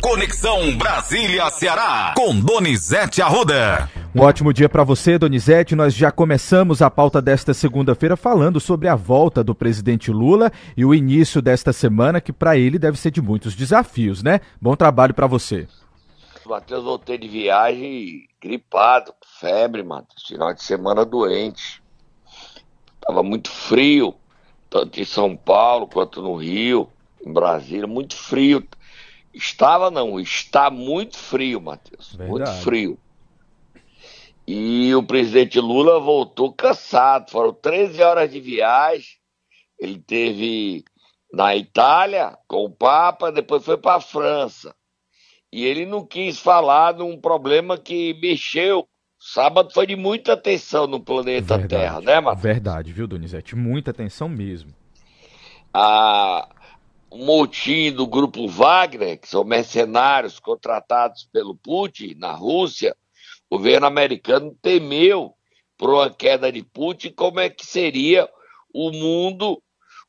Conexão Brasília-Ceará, com Donizete Arruda. Um ótimo dia para você, Donizete. Nós já começamos a pauta desta segunda-feira falando sobre a volta do presidente Lula e o início desta semana, que para ele deve ser de muitos desafios, né? Bom trabalho para você. Matheus, voltei de viagem gripado, febre, Matheus. Final de semana doente. Tava muito frio, tanto em São Paulo quanto no Rio, em Brasília, muito frio. Estava não, está muito frio, Matheus. Muito frio. E o presidente Lula voltou cansado. Foram 13 horas de viagem. Ele teve na Itália com o Papa, depois foi para a França. E ele não quis falar de um problema que mexeu. Sábado foi de muita atenção no planeta Verdade. Terra, né, Matheus? Verdade, viu, Donizete? Muita atenção mesmo. A, o motim do grupo Wagner, que são mercenários contratados pelo Putin na Rússia, o governo americano temeu por uma queda de Putin, como é que seria o mundo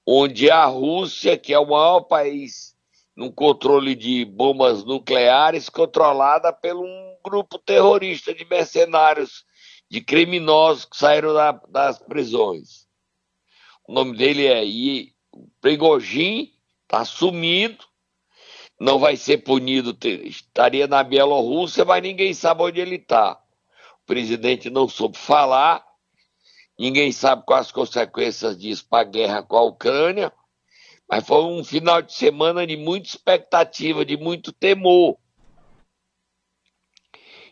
onde a Rússia, que é o maior país no controle de bombas nucleares, controlada por um grupo terrorista de mercenários, de criminosos que saíram da, das prisões. O nome dele é Prigogine, está sumido, não vai ser punido, estaria na Bielorrússia, mas ninguém sabe onde ele está. O presidente não soube falar, ninguém sabe quais as consequências disso para a guerra com a Ucrânia, mas foi um final de semana de muita expectativa, de muito temor.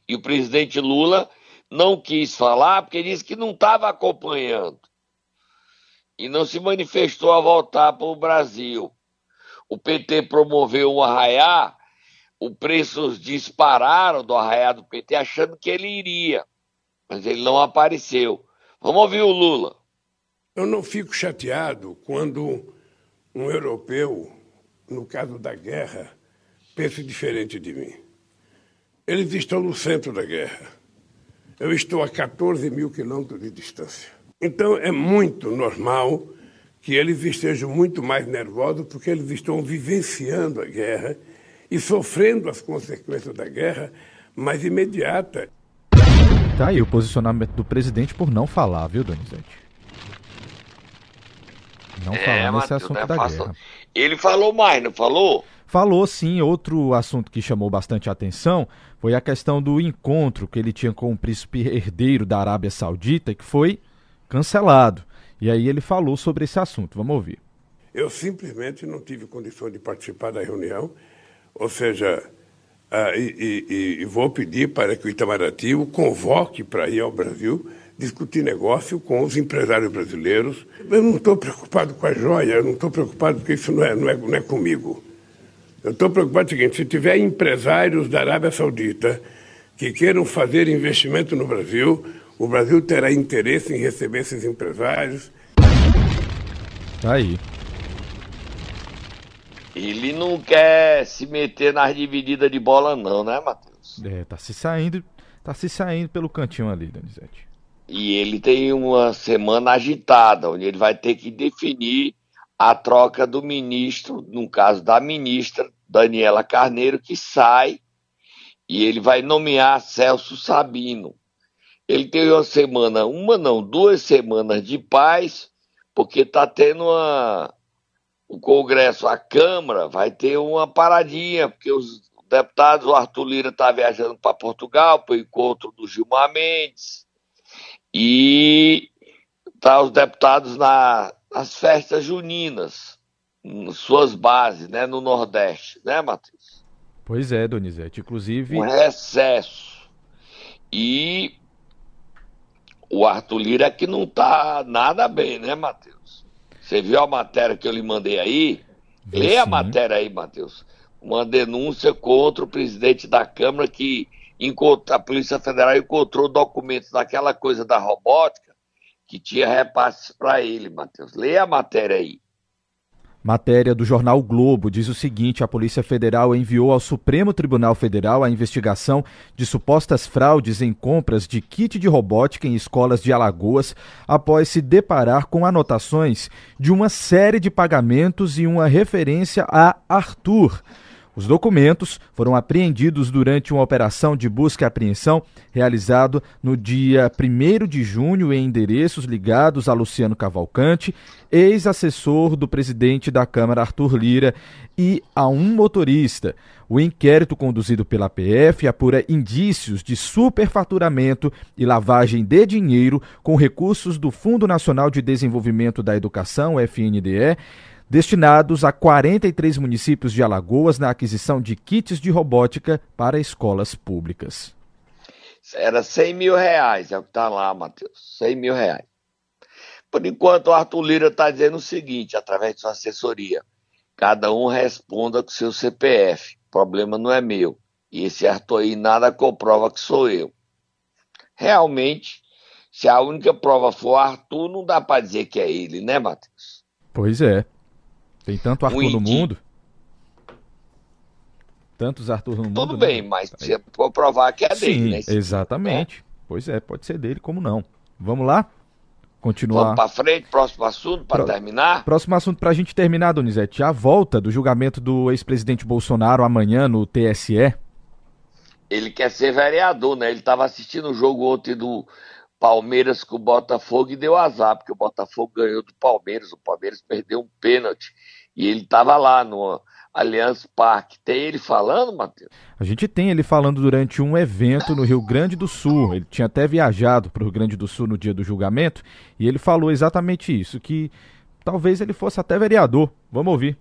E o presidente Lula não quis falar porque disse que não estava acompanhando. E não se manifestou a voltar para o Brasil o PT promoveu o arraiá, os preços dispararam do arraiá do PT achando que ele iria, mas ele não apareceu. Vamos ouvir o Lula. Eu não fico chateado quando um europeu, no caso da guerra, pensa diferente de mim. Eles estão no centro da guerra. Eu estou a 14 mil quilômetros de distância. Então é muito normal que eles estejam muito mais nervosos porque eles estão vivenciando a guerra e sofrendo as consequências da guerra mais imediata. Tá aí o posicionamento do presidente por não falar, viu, Donizete? Não é, falar nesse assunto é da guerra. Ele falou mais, não falou? Falou sim. Outro assunto que chamou bastante atenção foi a questão do encontro que ele tinha com o príncipe herdeiro da Arábia Saudita, que foi cancelado. E aí ele falou sobre esse assunto. Vamos ouvir. Eu simplesmente não tive condições de participar da reunião, ou seja, uh, e, e, e, vou pedir para que o Itamaraty o convoque para ir ao Brasil discutir negócio com os empresários brasileiros. Eu não estou preocupado com a joia, eu não estou preocupado porque isso não é, não é, não é comigo. Eu estou preocupado com o seguinte: se tiver empresários da Arábia Saudita que queiram fazer investimento no Brasil, o Brasil terá interesse em receber esses empresários. Tá aí. Ele não quer se meter nas divididas de bola, não, né, Matheus? É, tá se saindo, tá se saindo pelo cantinho ali, Donizete. E ele tem uma semana agitada, onde ele vai ter que definir a troca do ministro, no caso da ministra Daniela Carneiro, que sai, e ele vai nomear Celso Sabino. Ele teve uma semana, uma não, duas semanas de paz, porque está tendo uma, o Congresso, a Câmara, vai ter uma paradinha, porque os deputados, o Arthur Lira está viajando para Portugal para o encontro do Gilmar Mendes, e tá os deputados na, nas festas juninas, suas bases, né, no Nordeste, né, Matheus? Pois é, Donizete, inclusive... Um recesso. E o Arthur Lira é que não tá nada bem, né, Matheus? Você viu a matéria que eu lhe mandei aí? Vi Lê a matéria aí, Matheus. Uma denúncia contra o presidente da Câmara que a Polícia Federal encontrou documentos daquela coisa da robótica que tinha repasses para ele, Matheus. Lê a matéria aí. Matéria do jornal Globo diz o seguinte: a Polícia Federal enviou ao Supremo Tribunal Federal a investigação de supostas fraudes em compras de kit de robótica em escolas de Alagoas, após se deparar com anotações de uma série de pagamentos e uma referência a Arthur. Os documentos foram apreendidos durante uma operação de busca e apreensão realizado no dia 1 de junho em endereços ligados a Luciano Cavalcante, ex-assessor do presidente da Câmara Arthur Lira, e a um motorista. O inquérito conduzido pela PF apura indícios de superfaturamento e lavagem de dinheiro com recursos do Fundo Nacional de Desenvolvimento da Educação, FNDE, destinados a 43 municípios de Alagoas na aquisição de kits de robótica para escolas públicas. Era 100 mil reais, é o que está lá, Matheus. 100 mil reais. Por enquanto, o Arthur Lira está dizendo o seguinte, através de sua assessoria: cada um responda com seu CPF. O problema não é meu. E esse Arthur aí nada comprova que sou eu. Realmente, se a única prova for Arthur, não dá para dizer que é ele, né, Matheus? Pois é. Tem tanto Arthur um no mundo. Tantos Arthur no Tudo mundo. Tudo né? bem, né? mas você pode provar que é Sim, dele, né? Exatamente. É. Pois é, pode ser dele, como não. Vamos lá? Continuar. Vamos para frente, próximo assunto, para Pro... terminar. Próximo assunto para a gente terminar, Donizete. A volta do julgamento do ex-presidente Bolsonaro amanhã no TSE. Ele quer ser vereador, né? Ele estava assistindo o jogo ontem do Palmeiras com o Botafogo e deu azar, porque o Botafogo ganhou do Palmeiras. O Palmeiras perdeu um pênalti. E ele estava lá no Allianz Parque. Tem ele falando, Matheus? A gente tem ele falando durante um evento no Rio Grande do Sul. Ele tinha até viajado para o Rio Grande do Sul no dia do julgamento e ele falou exatamente isso, que talvez ele fosse até vereador. Vamos ouvir.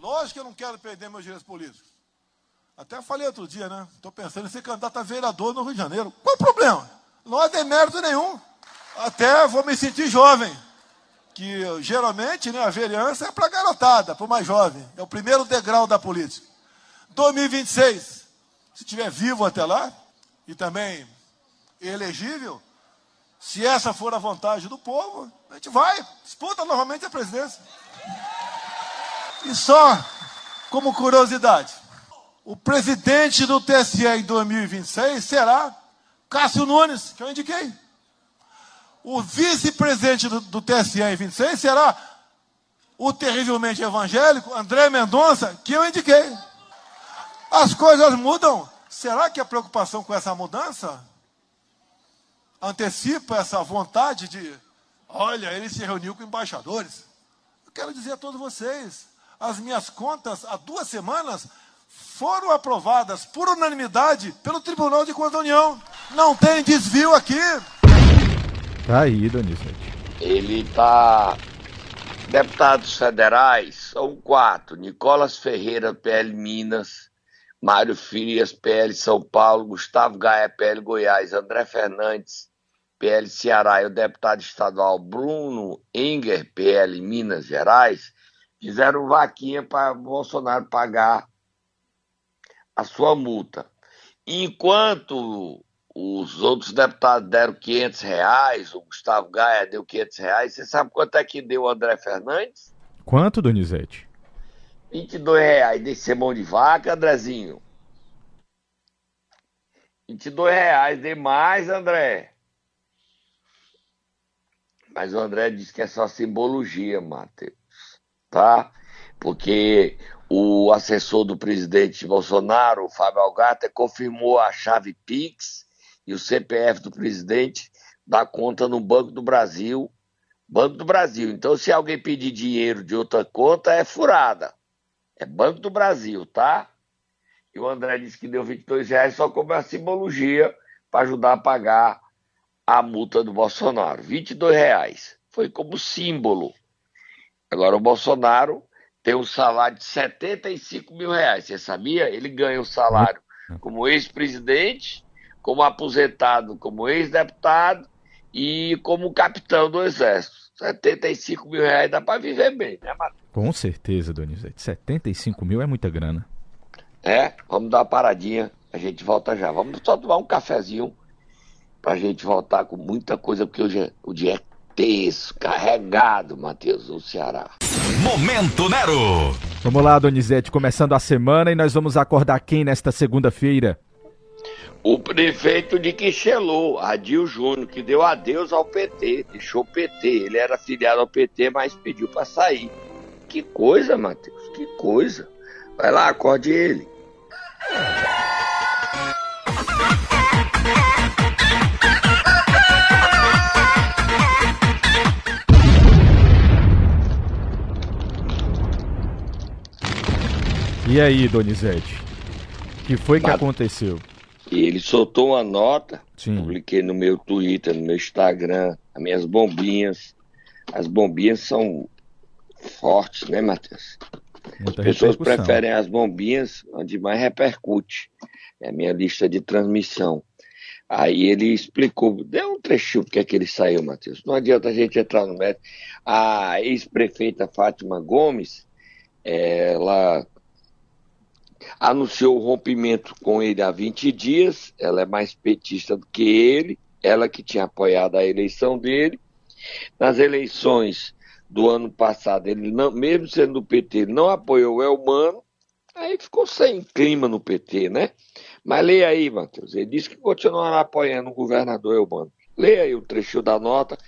Lógico que eu não quero perder meus direitos políticos. Até falei outro dia, né? Estou pensando em ser candidato a vereador no Rio de Janeiro. Qual o problema? Não há demérito nenhum. Até vou me sentir jovem que geralmente né, a vereança é para garotada, para o mais jovem. É o primeiro degrau da política. 2026, se estiver vivo até lá, e também elegível, se essa for a vontade do povo, a gente vai, disputa novamente a presidência. E só como curiosidade, o presidente do TSE em 2026 será Cássio Nunes, que eu indiquei o vice-presidente do, do TSE em 26 será o terrivelmente evangélico André Mendonça, que eu indiquei. As coisas mudam. Será que a preocupação com essa mudança antecipa essa vontade de, olha, ele se reuniu com embaixadores? Eu quero dizer a todos vocês, as minhas contas há duas semanas foram aprovadas por unanimidade pelo Tribunal de Contas da União. Não tem desvio aqui. Tá aí, Donizete. Ele tá. Deputados federais são quatro: Nicolas Ferreira, PL Minas, Mário Frias, PL São Paulo, Gustavo Gaia, PL Goiás, André Fernandes, PL Ceará e o deputado estadual Bruno Enger, PL Minas Gerais, fizeram vaquinha para Bolsonaro pagar a sua multa. Enquanto os outros deputados deram 500 reais, o Gustavo Gaia deu 500 reais. Você sabe quanto é que deu o André Fernandes? Quanto, Donizete? 22 reais. Deixa ser mão de vaca, Andrezinho. 22 reais, dê mais, André. Mas o André disse que é só simbologia, Matheus. Tá? Porque o assessor do presidente Bolsonaro, o Fábio Algata, confirmou a chave Pix e o CPF do presidente dá conta no Banco do Brasil. Banco do Brasil. Então, se alguém pedir dinheiro de outra conta, é furada. É Banco do Brasil, tá? E o André disse que deu 22 reais só como uma simbologia para ajudar a pagar a multa do Bolsonaro. 22 reais. Foi como símbolo. Agora, o Bolsonaro tem um salário de 75 mil reais. Você sabia? Ele ganha o salário como ex-presidente como aposentado, como ex-deputado e como capitão do Exército. 75 mil reais dá para viver bem, né, Matheus? Com certeza, Donizete. 75 mil é muita grana. É, vamos dar uma paradinha, a gente volta já. Vamos só tomar um cafezinho pra gente voltar com muita coisa, porque hoje é, o dia é tenso, carregado, Matheus, no Ceará. Momento Nero! Vamos lá, Donizete, começando a semana e nós vamos acordar quem nesta segunda-feira? O prefeito de Quixelô, Adil Júnior, que deu adeus ao PT, deixou o PT. Ele era filiado ao PT, mas pediu para sair. Que coisa, Matheus, que coisa. Vai lá, acorde ele. E aí, Donizete? O que foi que aconteceu? Ele soltou uma nota, Sim. publiquei no meu Twitter, no meu Instagram, as minhas bombinhas. As bombinhas são fortes, né, Matheus? Muita as pessoas preferem as bombinhas onde mais repercute. É a minha lista de transmissão. Aí ele explicou, deu um trechinho porque é que ele saiu, Matheus. Não adianta a gente entrar no método. A ex-prefeita Fátima Gomes, ela anunciou o rompimento com ele há 20 dias. Ela é mais petista do que ele, ela que tinha apoiado a eleição dele. Nas eleições do ano passado, ele não, mesmo sendo do PT, não apoiou o Elmano, aí ficou sem clima no PT, né? Mas leia aí, Matheus. Ele disse que continuará apoiando o governador Elmano. Leia aí o trecho da nota.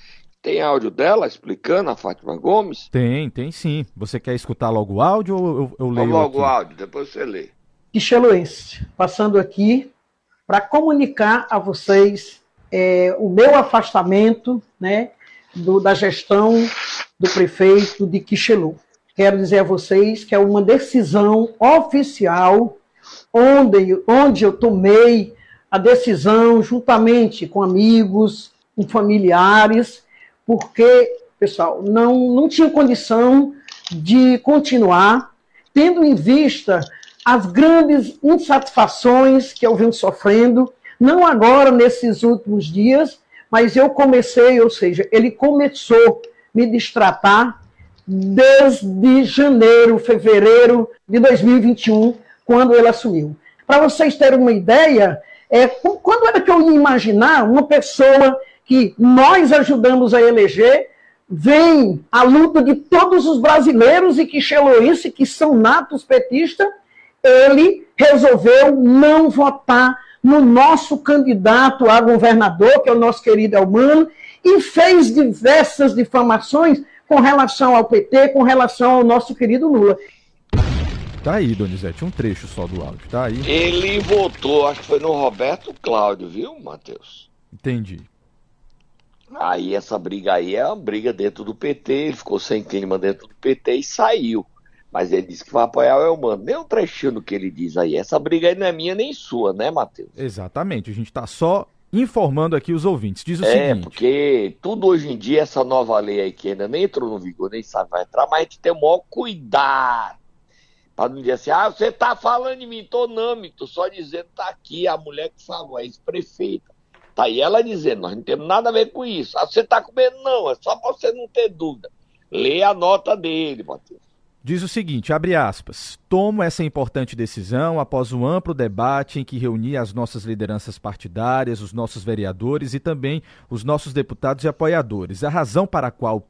Tem áudio dela explicando a Fátima Gomes? Tem, tem sim. Você quer escutar logo o áudio ou eu, eu leio? Logo o áudio, depois você lê. Quicheloense, passando aqui para comunicar a vocês é, o meu afastamento né, do, da gestão do prefeito de Quixelu. Quero dizer a vocês que é uma decisão oficial onde, onde eu tomei a decisão juntamente com amigos, com familiares, porque, pessoal, não, não tinha condição de continuar, tendo em vista as grandes insatisfações que eu venho sofrendo, não agora nesses últimos dias, mas eu comecei, ou seja, ele começou a me distratar desde janeiro, fevereiro de 2021, quando ele assumiu. Para vocês terem uma ideia, é, quando era que eu ia imaginar uma pessoa que nós ajudamos a eleger vem a luta de todos os brasileiros e que xeloense, que são natos petistas, ele resolveu não votar no nosso candidato a governador, que é o nosso querido Elmano, e fez diversas difamações com relação ao PT, com relação ao nosso querido Lula. Tá aí, Donizete, um trecho só do áudio, tá aí. Ele votou, acho que foi no Roberto Cláudio, viu, Matheus? Entendi. Aí essa briga aí é uma briga dentro do PT, ele ficou sem clima dentro do PT e saiu. Mas ele disse que vai apoiar o Elmano. Nem um trechinho do que ele diz aí. Essa briga aí não é minha nem sua, né, Matheus? Exatamente. A gente está só informando aqui os ouvintes. Diz o é, seguinte. É, porque tudo hoje em dia, essa nova lei aí que ainda nem entrou no vigor, nem sabe vai entrar, mas a gente tem o maior cuidado. Para não dizer assim, ah, você tá falando de mim, tô não, tô só dizendo, tá aqui a mulher que falou, a ex-prefeita. Tá aí ela dizendo, nós não temos nada a ver com isso. Ah, você tá com medo? Não, é só você não ter dúvida. Lê a nota dele, Matheus diz o seguinte, abre aspas, tomo essa importante decisão após um amplo debate em que reuni as nossas lideranças partidárias, os nossos vereadores e também os nossos deputados e apoiadores. A razão para a qual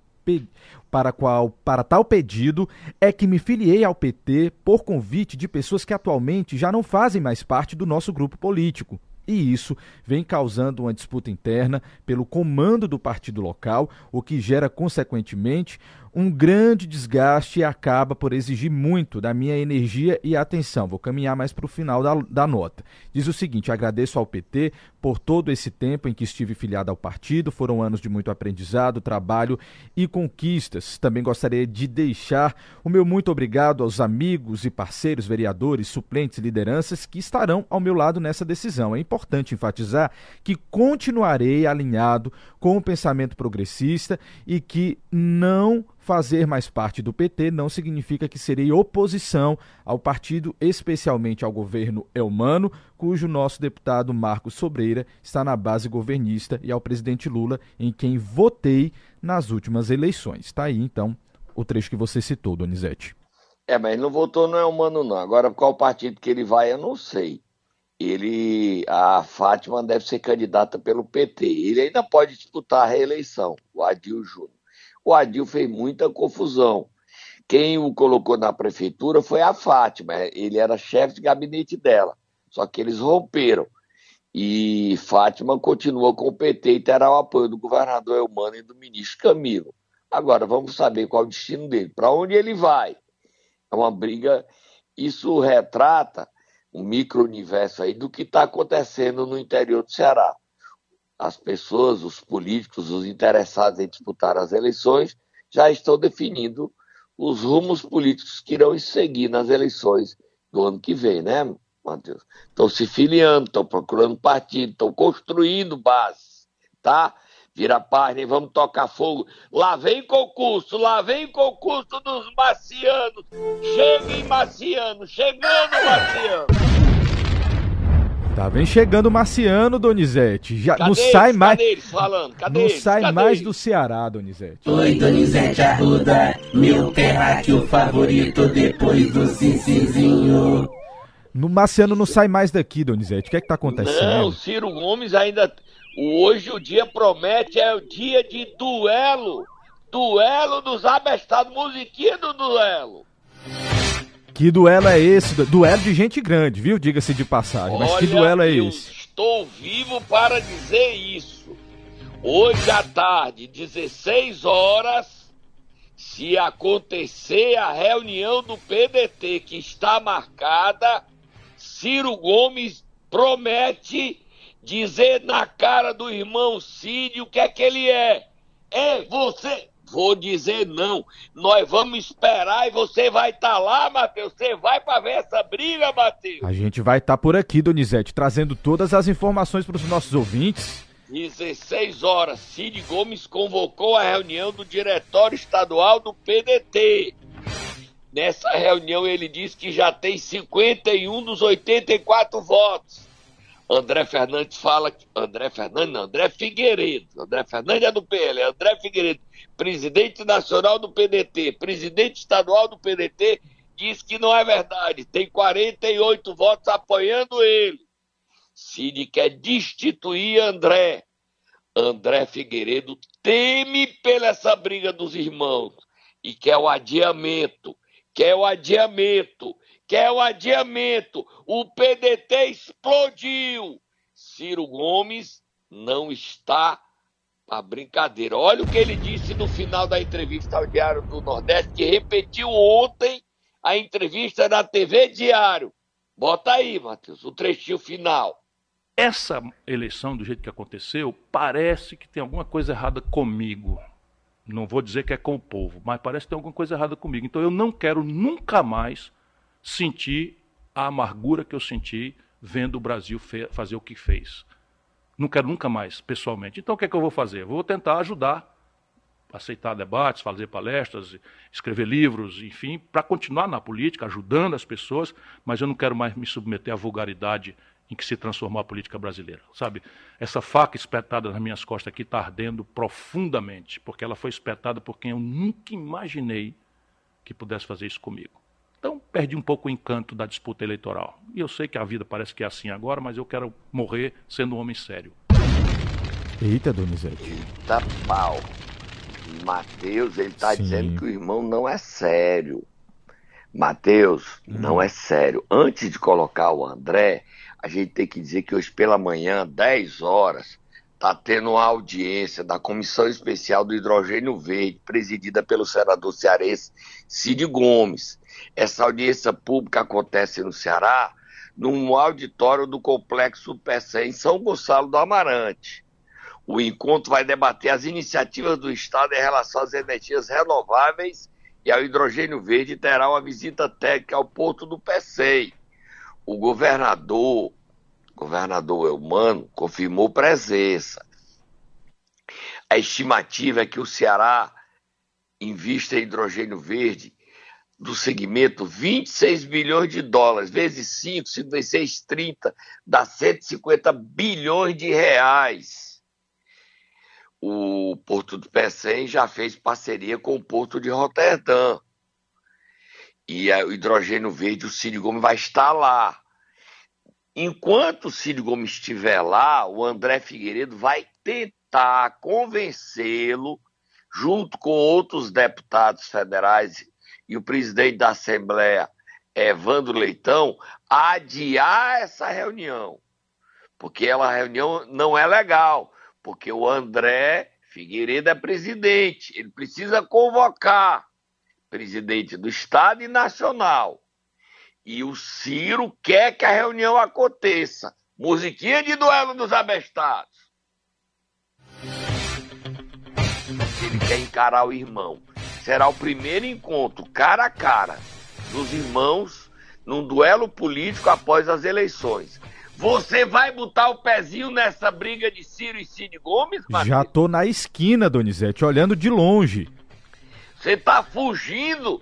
para qual para tal pedido é que me filiei ao PT por convite de pessoas que atualmente já não fazem mais parte do nosso grupo político. E isso vem causando uma disputa interna pelo comando do partido local, o que gera, consequentemente, um grande desgaste e acaba por exigir muito da minha energia e atenção. Vou caminhar mais para o final da, da nota. Diz o seguinte: agradeço ao PT por todo esse tempo em que estive filiado ao partido. Foram anos de muito aprendizado, trabalho e conquistas. Também gostaria de deixar o meu muito obrigado aos amigos e parceiros, vereadores, suplentes, lideranças que estarão ao meu lado nessa decisão. É importante enfatizar que continuarei alinhado com o pensamento progressista e que não fazer mais parte do PT não significa que serei oposição ao partido, especialmente ao governo Elmano, cujo nosso deputado Marcos Sobreira está na base governista, e ao presidente Lula, em quem votei nas últimas eleições. Está aí, então, o trecho que você citou, Donizete. É, mas ele não votou no Elmano, não. Agora, qual partido que ele vai, eu não sei. Ele, a Fátima deve ser candidata pelo PT. Ele ainda pode disputar a reeleição, o Adil Júnior o Adil fez muita confusão. Quem o colocou na prefeitura foi a Fátima, ele era chefe de gabinete dela. Só que eles romperam. E Fátima continua com o PT e terá o apoio do governador Elmano e do ministro Camilo. Agora, vamos saber qual é o destino dele, para onde ele vai. É uma briga isso retrata um micro-universo aí do que está acontecendo no interior do Ceará. As pessoas, os políticos, os interessados em disputar as eleições já estão definindo os rumos políticos que irão seguir nas eleições do ano que vem, né, Matheus? Estão se filiando, estão procurando partido, estão construindo bases, tá? Vira página e vamos tocar fogo. Lá vem concurso, lá vem concurso dos marcianos. Cheguem, marciano, chegando, marciano. Tá, vem chegando o Marciano, Donizete. Já Cadê não eles? sai mais. Cadê eles falando? Cadê não eles? sai Cadê mais eles? do Ceará, Donizete. Oi, Donizete Arruda, meu terráqueo favorito depois do Cincizinho. No Marciano não sai mais daqui, Donizete. O que é que tá acontecendo? Não, Ciro Gomes ainda. Hoje o dia promete, é o dia de duelo. Duelo dos abestados, musiquinha do duelo. Que duelo é esse? Du- Duelo de gente grande, viu? Diga-se de passagem. Mas que Olha, duelo é eu esse? Estou vivo para dizer isso. Hoje à tarde, 16 horas, se acontecer a reunião do PDT que está marcada, Ciro Gomes promete dizer na cara do irmão Cid o que é que ele é. É você. Vou dizer não. Nós vamos esperar e você vai estar lá, Matheus. Você vai para ver essa briga, Matheus. A gente vai estar por aqui, Donizete, trazendo todas as informações para os nossos ouvintes. 16 horas, Cid Gomes convocou a reunião do Diretório Estadual do PDT. Nessa reunião ele disse que já tem 51 dos 84 votos. André Fernandes fala que. André Fernandes, não, André Figueiredo. André Fernandes é do PL, é André Figueiredo, presidente nacional do PDT, presidente estadual do PDT, diz que não é verdade. Tem 48 votos apoiando ele. Cid quer destituir André. André Figueiredo teme pela essa briga dos irmãos e quer o adiamento, quer o adiamento, quer o adiamento. O PDT explodiu. Ciro Gomes não está para brincadeira. Olha o que ele disse no final da entrevista ao Diário do Nordeste, que repetiu ontem a entrevista na TV Diário. Bota aí, Matheus, o trechinho final. Essa eleição, do jeito que aconteceu, parece que tem alguma coisa errada comigo. Não vou dizer que é com o povo, mas parece que tem alguma coisa errada comigo. Então eu não quero nunca mais sentir a amargura que eu senti vendo o Brasil fazer o que fez. Não quero nunca mais, pessoalmente. Então o que é que eu vou fazer? Vou tentar ajudar, aceitar debates, fazer palestras, escrever livros, enfim, para continuar na política, ajudando as pessoas, mas eu não quero mais me submeter à vulgaridade em que se transformou a política brasileira. Sabe, essa faca espetada nas minhas costas aqui está ardendo profundamente, porque ela foi espetada por quem eu nunca imaginei que pudesse fazer isso comigo. Então, perdi um pouco o encanto da disputa eleitoral. E eu sei que a vida parece que é assim agora, mas eu quero morrer sendo um homem sério. Eita, Donizete. Tá pau. Mateus, ele tá Sim. dizendo que o irmão não é sério. Mateus, não é sério. Antes de colocar o André, a gente tem que dizer que hoje pela manhã, 10 horas, tá tendo uma audiência da Comissão Especial do Hidrogênio Verde, presidida pelo senador cearense Cid Gomes. Essa audiência pública acontece no Ceará, num auditório do Complexo PC em São Gonçalo do Amarante. O encontro vai debater as iniciativas do Estado em relação às energias renováveis e ao hidrogênio verde e terá uma visita técnica ao porto do PECEI. O governador, governador Elmano, confirmou presença. A estimativa é que o Ceará invista em hidrogênio verde do segmento 26 bilhões de dólares, vezes 5, 5 vezes 6, 30, dá 150 bilhões de reais o Porto do Pecém já fez parceria com o Porto de Roterdã. E o hidrogênio verde, o Cid Gomes vai estar lá. Enquanto o Cid Gomes estiver lá, o André Figueiredo vai tentar convencê-lo, junto com outros deputados federais e o presidente da Assembleia, Evandro Leitão, a adiar essa reunião. Porque ela, a reunião não é legal porque o André Figueiredo é presidente, ele precisa convocar presidente do Estado e nacional. E o Ciro quer que a reunião aconteça. Musiquinha de duelo dos abestados. Ele quer encarar o irmão. Será o primeiro encontro cara a cara dos irmãos num duelo político após as eleições. Você vai botar o pezinho nessa briga de Ciro e Cid Gomes, Matheus? Já tô na esquina, Donizete, olhando de longe. Você tá fugindo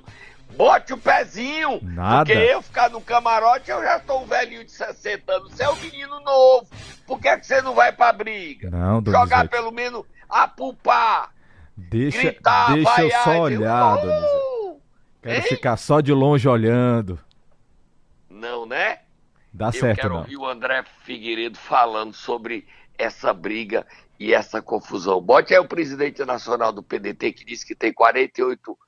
Bote o pezinho. Nada. Porque eu ficar no camarote, eu já sou um velhinho de 60 anos. Você é um menino novo. Por que, é que você não vai pra briga? Não, Jogar Donizete. pelo menos a pulpar. Deixa, gritar, deixa eu vaiar, só dizer, olhar! Donizete. Quero Hein? ficar só de longe olhando. Não, né? Dá eu certo, quero não. ouvir o André Figueiredo falando sobre essa briga e essa confusão. Bote aí o presidente nacional do PDT que disse que tem 48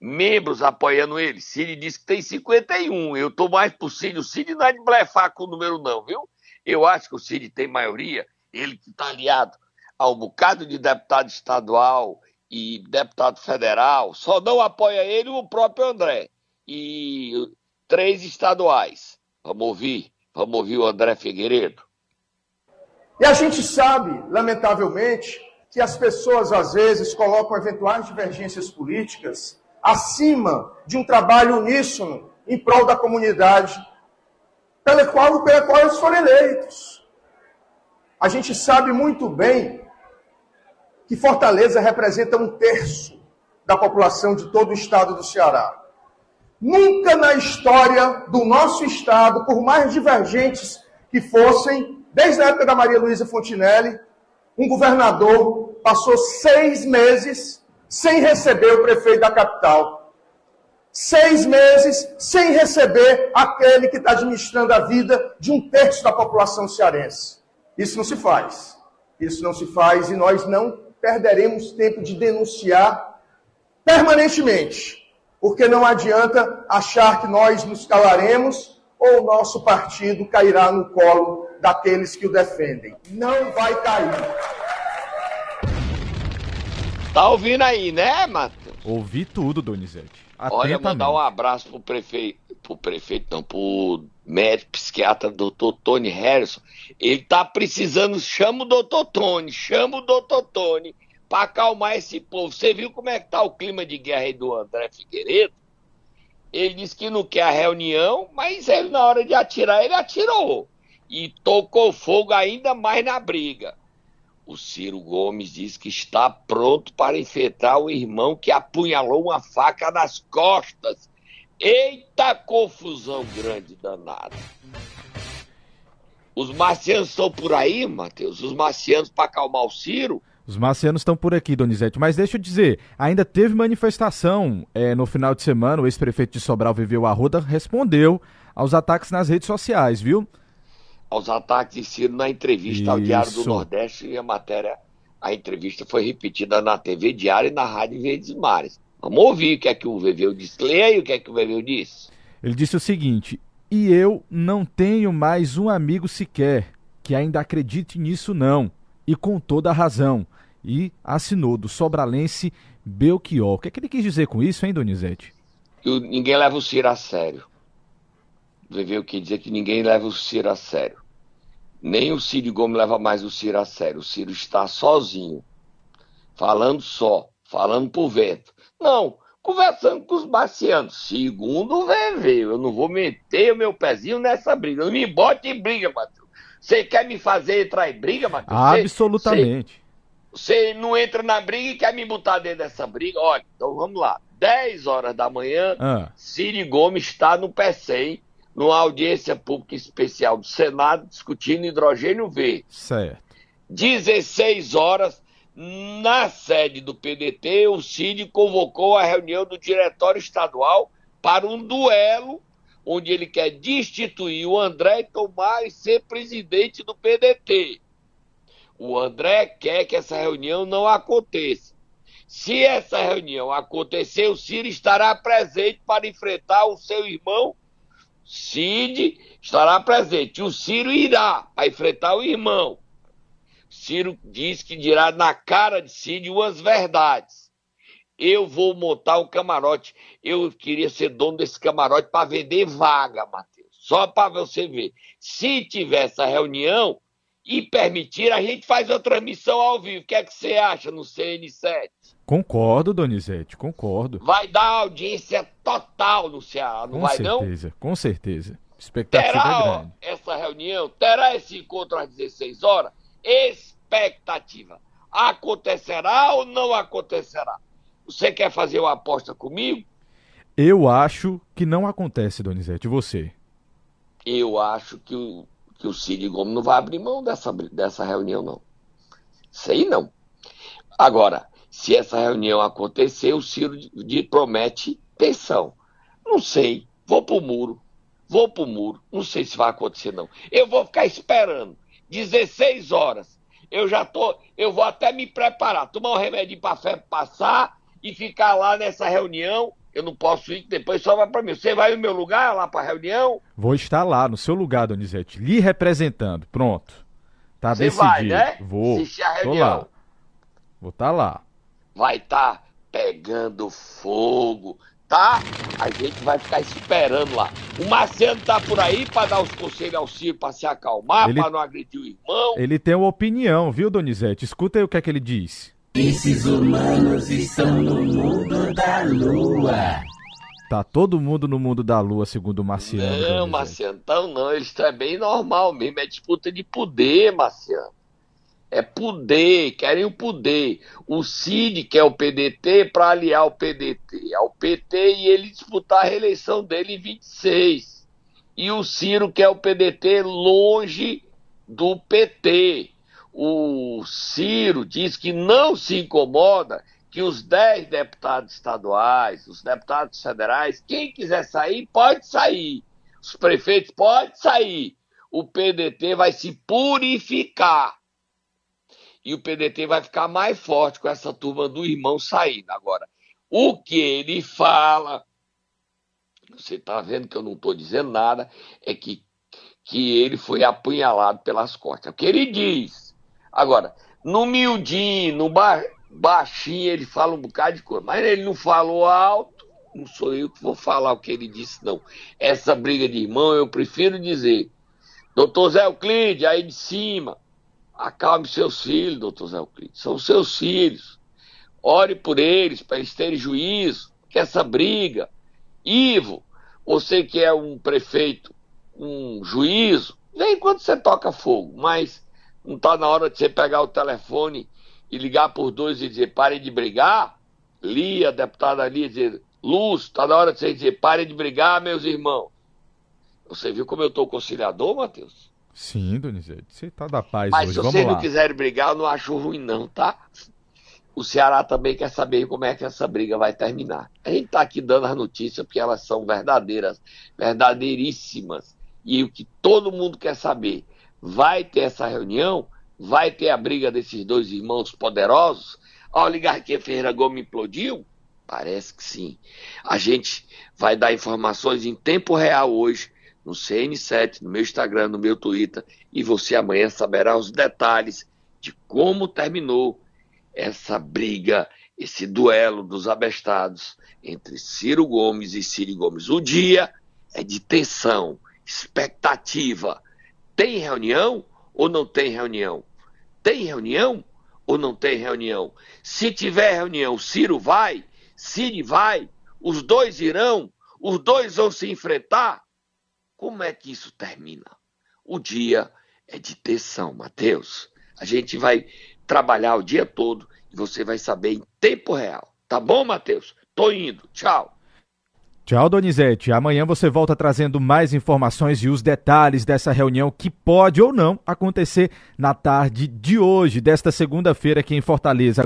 membros apoiando ele. Cid disse que tem 51. Eu tô mais pro Cid. O Cid não é de blefar com o número, não, viu? Eu acho que o Cid tem maioria. Ele que tá aliado a um bocado de deputado estadual e deputado federal. Só não apoia ele o próprio André. E três estaduais. Vamos ouvir. Vamos ouvir o André Figueiredo. E a gente sabe, lamentavelmente, que as pessoas às vezes colocam eventuais divergências políticas acima de um trabalho uníssono em prol da comunidade pela qual, pela qual eles foram eleitos. A gente sabe muito bem que Fortaleza representa um terço da população de todo o estado do Ceará. Nunca na história do nosso estado, por mais divergentes que fossem, desde a época da Maria Luísa Fontinelli, um governador passou seis meses sem receber o prefeito da capital. Seis meses sem receber aquele que está administrando a vida de um terço da população cearense. Isso não se faz. Isso não se faz e nós não perderemos tempo de denunciar permanentemente. Porque não adianta achar que nós nos calaremos ou o nosso partido cairá no colo daqueles que o defendem. Não vai cair. Tá ouvindo aí, né, Matheus? Ouvi tudo, Donizete. Olha, mandar um abraço pro prefeito, pro prefeito, não, pro médico psiquiatra doutor Tony Harrison. Ele tá precisando, chama o doutor Tony, chama o doutor Tony pra acalmar esse povo. Você viu como é que tá o clima de guerra aí do André Figueiredo? Ele disse que não quer a reunião, mas ele, na hora de atirar, ele atirou. E tocou fogo ainda mais na briga. O Ciro Gomes diz que está pronto para enfrentar o irmão que apunhalou uma faca nas costas. Eita confusão grande danada. Os marcianos estão por aí, Matheus? Os marcianos para acalmar o Ciro? Os marcianos estão por aqui, Donizete. Mas deixa eu dizer, ainda teve manifestação é, no final de semana. O ex-prefeito de Sobral, Viveu Arruda, respondeu aos ataques nas redes sociais, viu? Aos ataques de Ciro na entrevista ao Diário do Isso. Nordeste e a matéria, a entrevista foi repetida na TV Diário e na Rádio Verdes Mares. Vamos ouvir o que é que o Veveu disse. Leia aí o que é que o Veveu disse. Ele disse o seguinte: E eu não tenho mais um amigo sequer que ainda acredite nisso, não. E com toda a razão. E assinou do sobralense Belchior. O que é que ele quis dizer com isso, hein, Donizete? o- ninguém leva o Ciro a sério. Veveu que dizer que ninguém leva o Ciro a sério. Nem o Ciro Gomes leva mais o Ciro a sério. O Ciro está sozinho, falando só, falando por vento. Não, conversando com os marcianos. Segundo o Veveu, eu não vou meter o meu pezinho nessa briga. Não me bote em briga, Matheus. Você quer me fazer entrar em briga, Matheus? Absolutamente. você não entra na briga e quer me botar dentro dessa briga? Olha, então vamos lá. 10 horas da manhã, Ah, Ciro Gomes está no PECEM, numa audiência pública especial do Senado, discutindo hidrogênio verde. certo. 16 horas, na sede do PDT, o Cid convocou a reunião do Diretório Estadual para um duelo, onde ele quer destituir o André e tomar e ser presidente do PDT. O André quer que essa reunião não aconteça. Se essa reunião acontecer, o Ciro estará presente para enfrentar o seu irmão Cid estará presente. O Ciro irá para enfrentar o irmão. Ciro diz que dirá na cara de Cid umas verdades. Eu vou montar um camarote. Eu queria ser dono desse camarote para vender vaga, Matheus. Só para você ver. Se tiver essa reunião e permitir, a gente faz uma transmissão ao vivo. O que é que você acha no CN7? Concordo, Donizete, concordo. Vai dar audiência total no Ceará, não com vai certeza, não? Com certeza. Expectativa terá grande. essa reunião, terá esse encontro às 16 horas? Expectativa. Acontecerá ou não acontecerá? Você quer fazer uma aposta comigo? Eu acho que não acontece, Donizete. E você? Eu acho que o, que o Cid Gomes não vai abrir mão dessa, dessa reunião, não. Sei não. Agora, se essa reunião acontecer, o Ciro de, promete pensão. Não sei. Vou pro muro. Vou pro muro. Não sei se vai acontecer, não. Eu vou ficar esperando. 16 horas. Eu já tô. Eu vou até me preparar. Tomar um remédio para febre passar e ficar lá nessa reunião. Eu não posso ir, depois só vai para mim. Você vai no meu lugar lá para reunião? Vou estar lá, no seu lugar, Donizete, lhe representando. Pronto. Tá Você decidido. vai, né? Vou. Assistir a Tô reunião. lá. Vou estar lá. Vai estar tá pegando fogo, tá? A gente vai ficar esperando lá. O Marciano tá por aí para dar os conselhos ao Ciro para se acalmar, Ele- para não agredir o irmão. Ele tem uma opinião, viu, Donizete? Escuta aí o que é que ele diz. Esses humanos estão no mundo da lua. Tá todo mundo no mundo da lua, segundo o Marciano. Não. Marciano, então não, eles estão é bem normal mesmo, é disputa de poder, Marciano. É poder, querem o poder. O Cid quer o PDT para aliar o PDT ao PT e ele disputar a reeleição dele em 26. E o Ciro quer o PDT longe do PT. O Ciro diz que não se incomoda que os 10 deputados estaduais, os deputados federais, quem quiser sair, pode sair. Os prefeitos podem sair. O PDT vai se purificar. E o PDT vai ficar mais forte com essa turma do irmão saindo. Agora, o que ele fala, você está vendo que eu não estou dizendo nada, é que, que ele foi apunhalado pelas costas. É o que ele diz. Agora, no miudinho, no ba baixinho, ele fala um bocado de coisa, mas ele não falou alto, não sou eu que vou falar o que ele disse, não. Essa briga de irmão, eu prefiro dizer, doutor Zé Euclide, aí de cima, acalme seus filhos, doutor Zé Euclide, são seus filhos. Ore por eles, para eles terem juízo, que essa briga. Ivo, você que é um prefeito, um juízo, vem quando você toca fogo, mas não está na hora de você pegar o telefone e ligar por dois e dizer parem de brigar? Lia, deputada Lia, dizer, Luz, está na hora de você dizer parem de brigar, meus irmãos. Você viu como eu estou conciliador, Matheus? Sim, Donizete. Você tá da paz Mas hoje. se Vamos vocês lá. não quiserem brigar, eu não acho ruim, não, tá? O Ceará também quer saber como é que essa briga vai terminar. A gente tá aqui dando as notícias porque elas são verdadeiras, verdadeiríssimas. E o que todo mundo quer saber, vai ter essa reunião? Vai ter a briga desses dois irmãos poderosos? A oligarquia Ferreira Gomes implodiu? Parece que sim. A gente vai dar informações em tempo real hoje no CN7, no meu Instagram, no meu Twitter, e você amanhã saberá os detalhes de como terminou essa briga, esse duelo dos abestados entre Ciro Gomes e Ciro Gomes. O dia é de tensão, expectativa. Tem reunião ou não tem reunião? Tem reunião ou não tem reunião? Se tiver reunião, Ciro vai, Ciro vai, os dois irão, os dois vão se enfrentar. Como é que isso termina? O dia é de tensão, Mateus. A gente vai trabalhar o dia todo e você vai saber em tempo real. Tá bom, Mateus? Tô indo. Tchau. Tchau, Donizete. Amanhã você volta trazendo mais informações e os detalhes dessa reunião que pode ou não acontecer na tarde de hoje, desta segunda-feira aqui em Fortaleza.